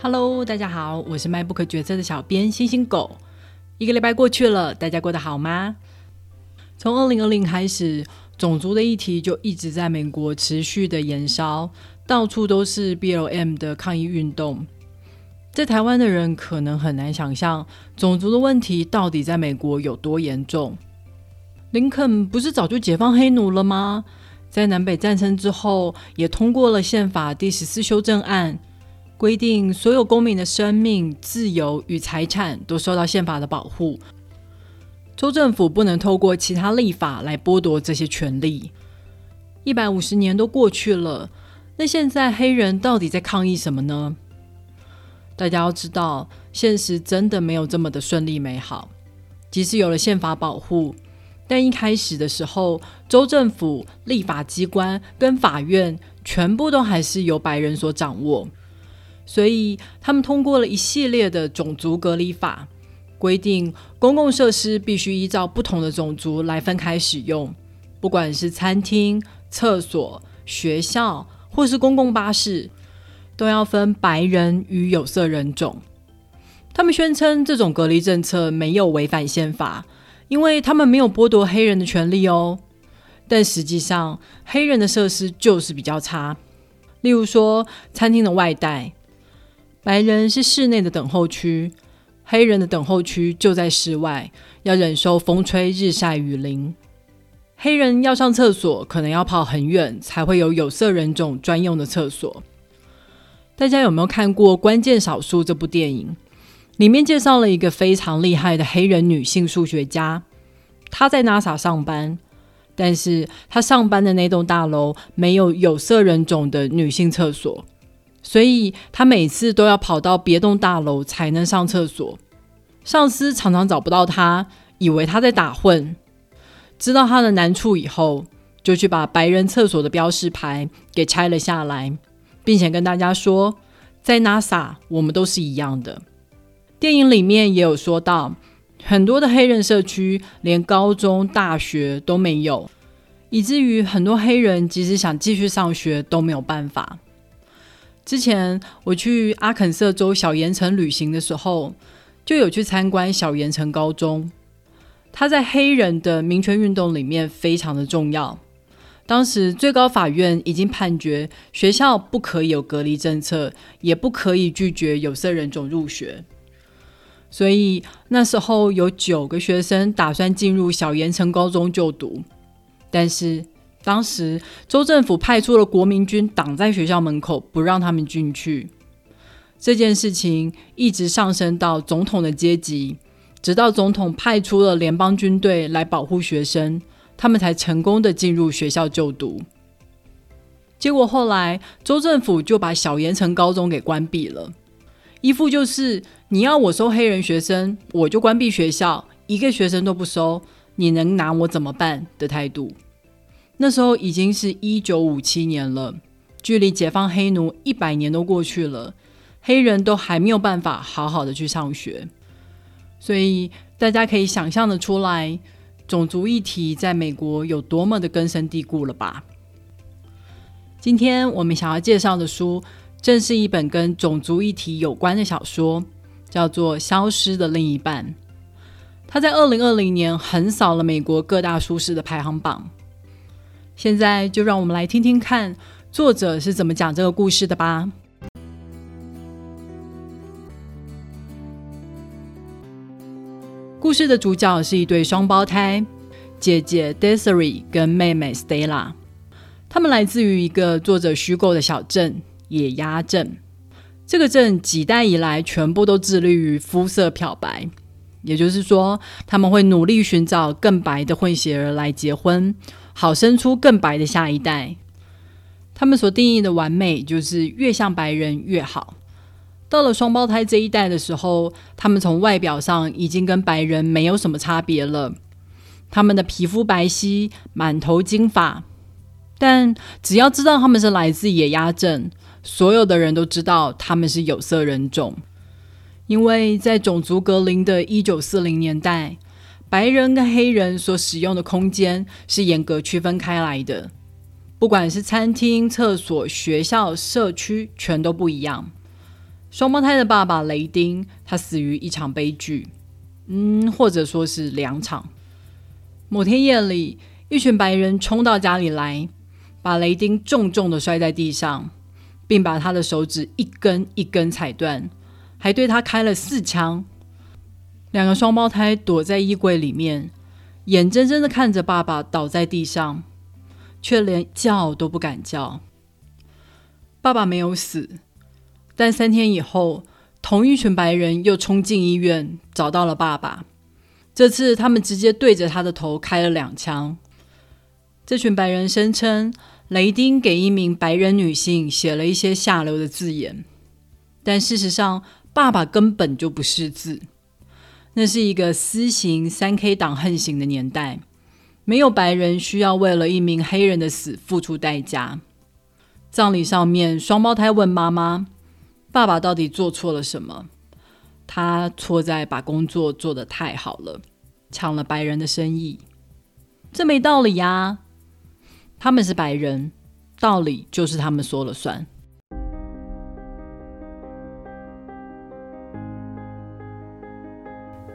Hello，大家好，我是卖不可决策的小编星星狗。一个礼拜过去了，大家过得好吗？从二零二零开始，种族的议题就一直在美国持续的延烧，到处都是 BLM 的抗议运动。在台湾的人可能很难想象，种族的问题到底在美国有多严重。林肯不是早就解放黑奴了吗？在南北战争之后，也通过了宪法第十四修正案。规定所有公民的生命、自由与财产都受到宪法的保护，州政府不能透过其他立法来剥夺这些权利。一百五十年都过去了，那现在黑人到底在抗议什么呢？大家要知道，现实真的没有这么的顺利美好。即使有了宪法保护，但一开始的时候，州政府、立法机关跟法院全部都还是由白人所掌握。所以，他们通过了一系列的种族隔离法，规定公共设施必须依照不同的种族来分开使用，不管是餐厅、厕所、学校或是公共巴士，都要分白人与有色人种。他们宣称这种隔离政策没有违反宪法，因为他们没有剥夺黑人的权利哦。但实际上，黑人的设施就是比较差，例如说餐厅的外带。白人是室内的等候区，黑人的等候区就在室外，要忍受风吹日晒雨淋。黑人要上厕所，可能要跑很远，才会有有色人种专用的厕所。大家有没有看过《关键少数》这部电影？里面介绍了一个非常厉害的黑人女性数学家，她在 NASA 上班，但是她上班的那栋大楼没有有色人种的女性厕所。所以他每次都要跑到别栋大楼才能上厕所，上司常常找不到他，以为他在打混。知道他的难处以后，就去把白人厕所的标识牌给拆了下来，并且跟大家说，在 NASA 我们都是一样的。电影里面也有说到，很多的黑人社区连高中、大学都没有，以至于很多黑人即使想继续上学都没有办法。之前我去阿肯色州小盐城旅行的时候，就有去参观小盐城高中。它在黑人的民权运动里面非常的重要。当时最高法院已经判决学校不可以有隔离政策，也不可以拒绝有色人种入学。所以那时候有九个学生打算进入小盐城高中就读，但是。当时州政府派出了国民军挡在学校门口，不让他们进去。这件事情一直上升到总统的阶级，直到总统派出了联邦军队来保护学生，他们才成功的进入学校就读。结果后来州政府就把小盐城高中给关闭了，一副就是你要我收黑人学生，我就关闭学校，一个学生都不收，你能拿我怎么办的态度。那时候已经是一九五七年了，距离解放黑奴一百年都过去了，黑人都还没有办法好好的去上学，所以大家可以想象的出来，种族议题在美国有多么的根深蒂固了吧？今天我们想要介绍的书，正是一本跟种族议题有关的小说，叫做《消失的另一半》，它在二零二零年横扫了美国各大书市的排行榜。现在就让我们来听听看作者是怎么讲这个故事的吧。故事的主角是一对双胞胎，姐姐 Desiree 跟妹妹 Stella，他们来自于一个作者虚构的小镇野鸭镇。这个镇几代以来全部都致力于肤色漂白，也就是说，他们会努力寻找更白的混血儿来结婚。好生出更白的下一代。他们所定义的完美，就是越像白人越好。到了双胞胎这一代的时候，他们从外表上已经跟白人没有什么差别了。他们的皮肤白皙，满头金发。但只要知道他们是来自野鸭镇，所有的人都知道他们是有色人种，因为在种族隔离的一九四零年代。白人跟黑人所使用的空间是严格区分开来的，不管是餐厅、厕所、学校、社区，全都不一样。双胞胎的爸爸雷丁，他死于一场悲剧，嗯，或者说是两场。某天夜里，一群白人冲到家里来，把雷丁重重的摔在地上，并把他的手指一根一根踩断，还对他开了四枪。两个双胞胎躲在衣柜里面，眼睁睁的看着爸爸倒在地上，却连叫都不敢叫。爸爸没有死。但三天以后，同一群白人又冲进医院，找到了爸爸。这次，他们直接对着他的头开了两枪。这群白人声称，雷丁给一名白人女性写了一些下流的字眼，但事实上，爸爸根本就不识字。那是一个私刑三 K 党横行的年代，没有白人需要为了一名黑人的死付出代价。葬礼上面，双胞胎问妈妈。爸爸到底做错了什么？他错在把工作做得太好了，抢了白人的生意，这没道理呀！他们是白人，道理就是他们说了算。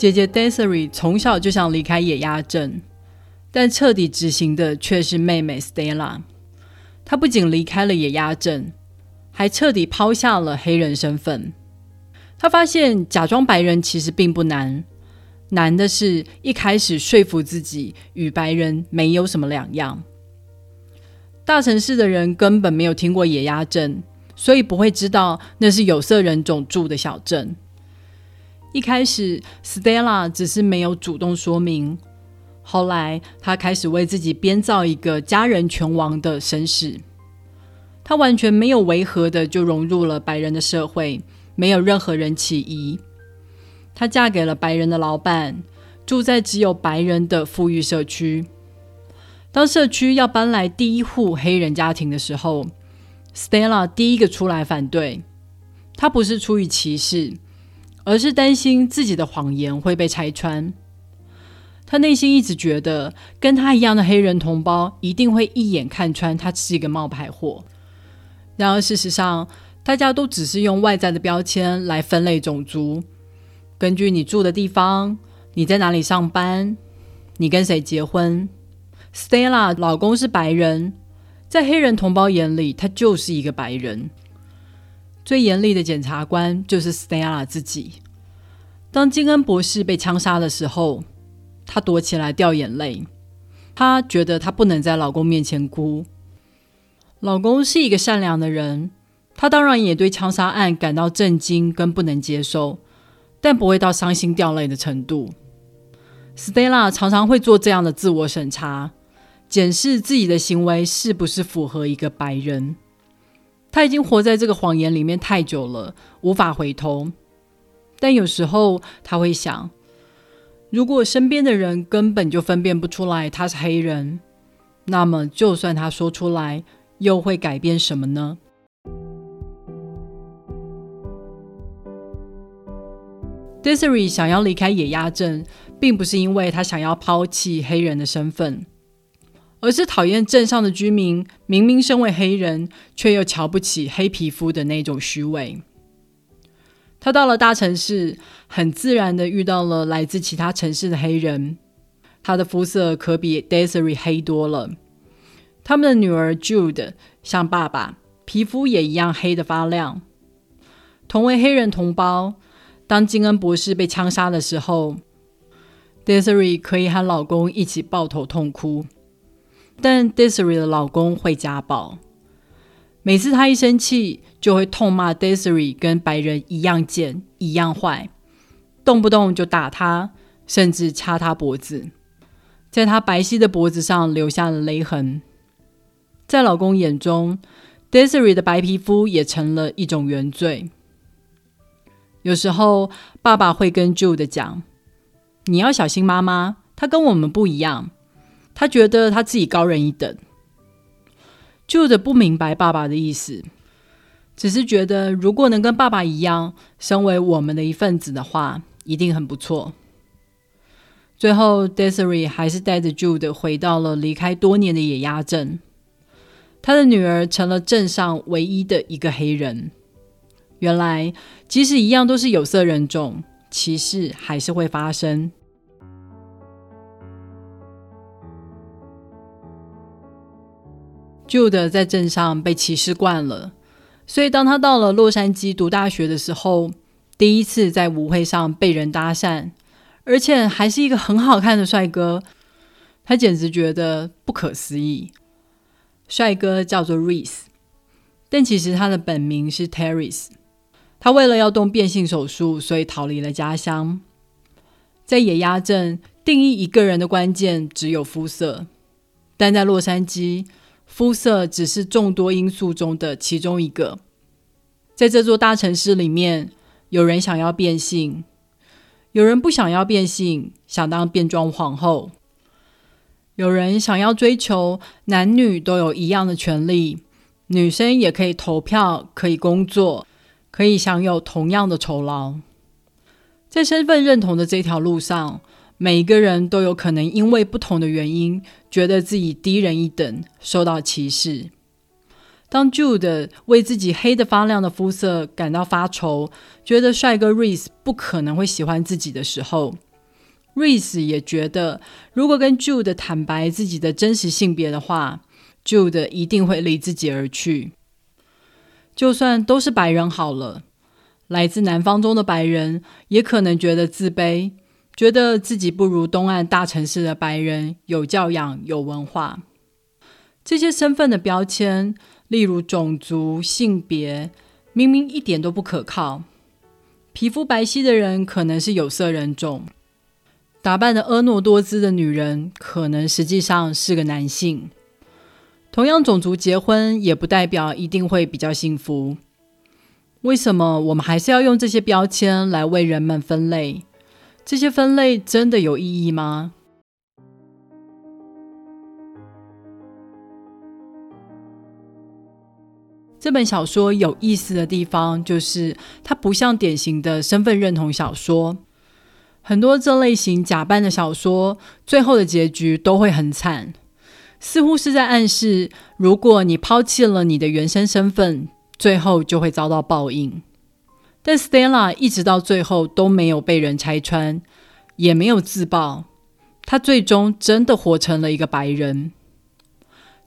姐姐 Desiree 从小就想离开野鸭镇，但彻底执行的却是妹妹 Stella。她不仅离开了野鸭镇。还彻底抛下了黑人身份。她发现假装白人其实并不难，难的是一开始说服自己与白人没有什么两样。大城市的人根本没有听过野鸭镇，所以不会知道那是有色人种住的小镇。一开始，Stella 只是没有主动说明，后来他开始为自己编造一个家人全亡的身世。她完全没有违和的就融入了白人的社会，没有任何人起疑。她嫁给了白人的老板，住在只有白人的富裕社区。当社区要搬来第一户黑人家庭的时候，Stella 第一个出来反对。她不是出于歧视，而是担心自己的谎言会被拆穿。他内心一直觉得，跟他一样的黑人同胞一定会一眼看穿他是一个冒牌货。然而，事实上，大家都只是用外在的标签来分类种族。根据你住的地方、你在哪里上班、你跟谁结婚，Stella 老公是白人，在黑人同胞眼里，他就是一个白人。最严厉的检察官就是 Stella 自己。当金恩博士被枪杀的时候，她躲起来掉眼泪。她觉得她不能在老公面前哭。老公是一个善良的人，他当然也对枪杀案感到震惊跟不能接受，但不会到伤心掉泪的程度。Stella 常常会做这样的自我审查，检视自己的行为是不是符合一个白人。他已经活在这个谎言里面太久了，无法回头。但有时候他会想，如果身边的人根本就分辨不出来他是黑人，那么就算他说出来。又会改变什么呢？Desiree 想要离开野鸭镇，并不是因为他想要抛弃黑人的身份，而是讨厌镇上的居民明明身为黑人，却又瞧不起黑皮肤的那种虚伪。他到了大城市，很自然的遇到了来自其他城市的黑人，他的肤色可比 Desiree 黑多了。他们的女儿 Jude 像爸爸，皮肤也一样黑的发亮。同为黑人同胞，当金恩博士被枪杀的时候，Desiree 可以和老公一起抱头痛哭。但 Desiree 的老公会家暴，每次他一生气，就会痛骂 Desiree 跟白人一样贱、一样坏，动不动就打他，甚至掐他脖子，在他白皙的脖子上留下了勒痕。在老公眼中，Desiree 的白皮肤也成了一种原罪。有时候，爸爸会跟 Jude 讲：“你要小心妈妈，她跟我们不一样，他觉得他自己高人一等。”Jude 不明白爸爸的意思，只是觉得如果能跟爸爸一样，身为我们的一份子的话，一定很不错。最后，Desiree 还是带着 Jude 回到了离开多年的野鸭镇。他的女儿成了镇上唯一的一个黑人。原来，即使一样都是有色人种，歧视还是会发生。Jude 在镇上被歧视惯了，所以当他到了洛杉矶读大学的时候，第一次在舞会上被人搭讪，而且还是一个很好看的帅哥，他简直觉得不可思议。帅哥叫做 Reese，但其实他的本名是 Terry。他为了要动变性手术，所以逃离了家乡。在野鸭镇，定义一个人的关键只有肤色，但在洛杉矶。肤色只是众多因素中的其中一个。在这座大城市里面，有人想要变性，有人不想要变性，想当变装皇后；有人想要追求男女都有一样的权利，女生也可以投票，可以工作，可以享有同样的酬劳。在身份认同的这条路上。每一个人都有可能因为不同的原因，觉得自己低人一等，受到歧视。当 Jude 为自己黑的发亮的肤色感到发愁，觉得帅哥 Reese 不可能会喜欢自己的时候，Reese 也觉得，如果跟 Jude 坦白自己的真实性别的话，Jude 一定会离自己而去。就算都是白人好了，来自南方中的白人也可能觉得自卑。觉得自己不如东岸大城市的白人有教养、有文化，这些身份的标签，例如种族、性别，明明一点都不可靠。皮肤白皙的人可能是有色人种，打扮的婀娜多姿的女人可能实际上是个男性。同样种族结婚也不代表一定会比较幸福。为什么我们还是要用这些标签来为人们分类？这些分类真的有意义吗？这本小说有意思的地方就是，它不像典型的身份认同小说。很多这类型假扮的小说，最后的结局都会很惨，似乎是在暗示，如果你抛弃了你的原生身份，最后就会遭到报应。但 Stella 一直到最后都没有被人拆穿，也没有自爆，他最终真的活成了一个白人。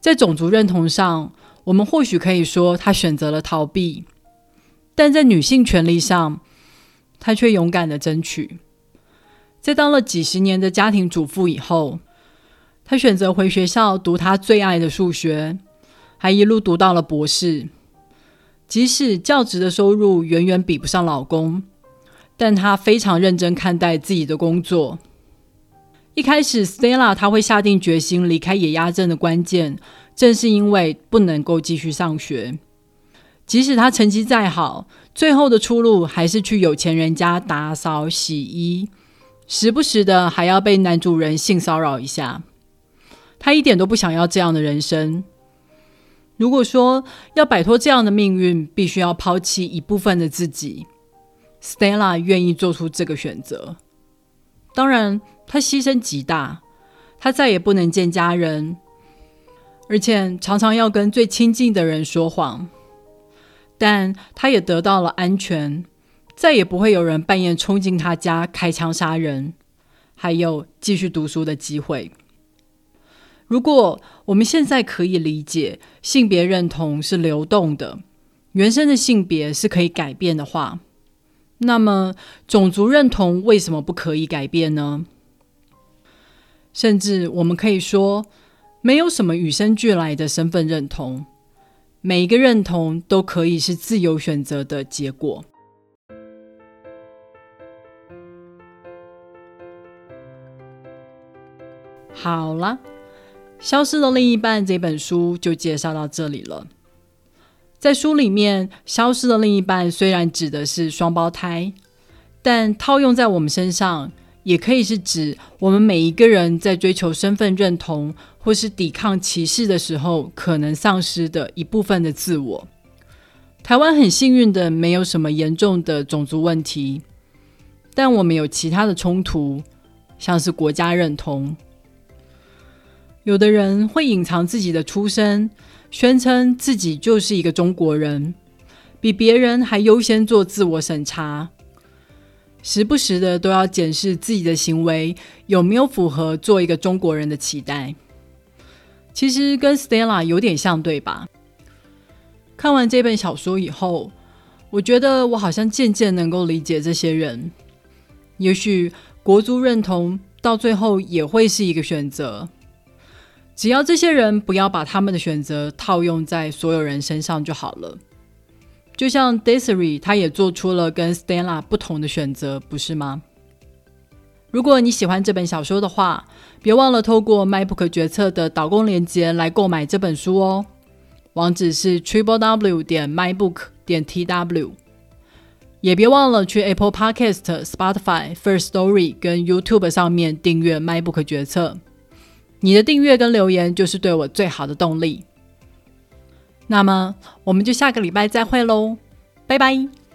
在种族认同上，我们或许可以说他选择了逃避，但在女性权利上，他却勇敢的争取。在当了几十年的家庭主妇以后，他选择回学校读他最爱的数学，还一路读到了博士。即使教职的收入远远比不上老公，但她非常认真看待自己的工作。一开始，Stella 她会下定决心离开野鸭镇的关键，正是因为不能够继续上学。即使她成绩再好，最后的出路还是去有钱人家打扫洗衣，时不时的还要被男主人性骚扰一下。她一点都不想要这样的人生。如果说要摆脱这样的命运，必须要抛弃一部分的自己，Stella 愿意做出这个选择。当然，她牺牲极大，她再也不能见家人，而且常常要跟最亲近的人说谎。但她也得到了安全，再也不会有人半夜冲进她家开枪杀人，还有继续读书的机会。如果我们现在可以理解性别认同是流动的，原生的性别是可以改变的话，那么种族认同为什么不可以改变呢？甚至我们可以说，没有什么与生俱来的身份认同，每一个认同都可以是自由选择的结果。好了。《消失的另一半》这本书就介绍到这里了。在书里面，《消失的另一半》虽然指的是双胞胎，但套用在我们身上，也可以是指我们每一个人在追求身份认同或是抵抗歧视的时候，可能丧失的一部分的自我。台湾很幸运的，没有什么严重的种族问题，但我们有其他的冲突，像是国家认同。有的人会隐藏自己的出身，宣称自己就是一个中国人，比别人还优先做自我审查，时不时的都要检视自己的行为有没有符合做一个中国人的期待。其实跟 Stella 有点像，对吧？看完这本小说以后，我觉得我好像渐渐能够理解这些人。也许国族认同到最后也会是一个选择，只要这些人不要把他们的选择套用在所有人身上就好了。就像 Desiree，他也做出了跟 Stella 不同的选择，不是吗？如果你喜欢这本小说的话，别忘了透过 MyBook 决策的导购链接来购买这本书哦。网址是 triple w 点 mybook 点 tw。也别忘了去 Apple Podcast、Spotify、First Story 跟 YouTube 上面订阅 MyBook 决策。你的订阅跟留言就是对我最好的动力。那么，我们就下个礼拜再会喽，拜拜。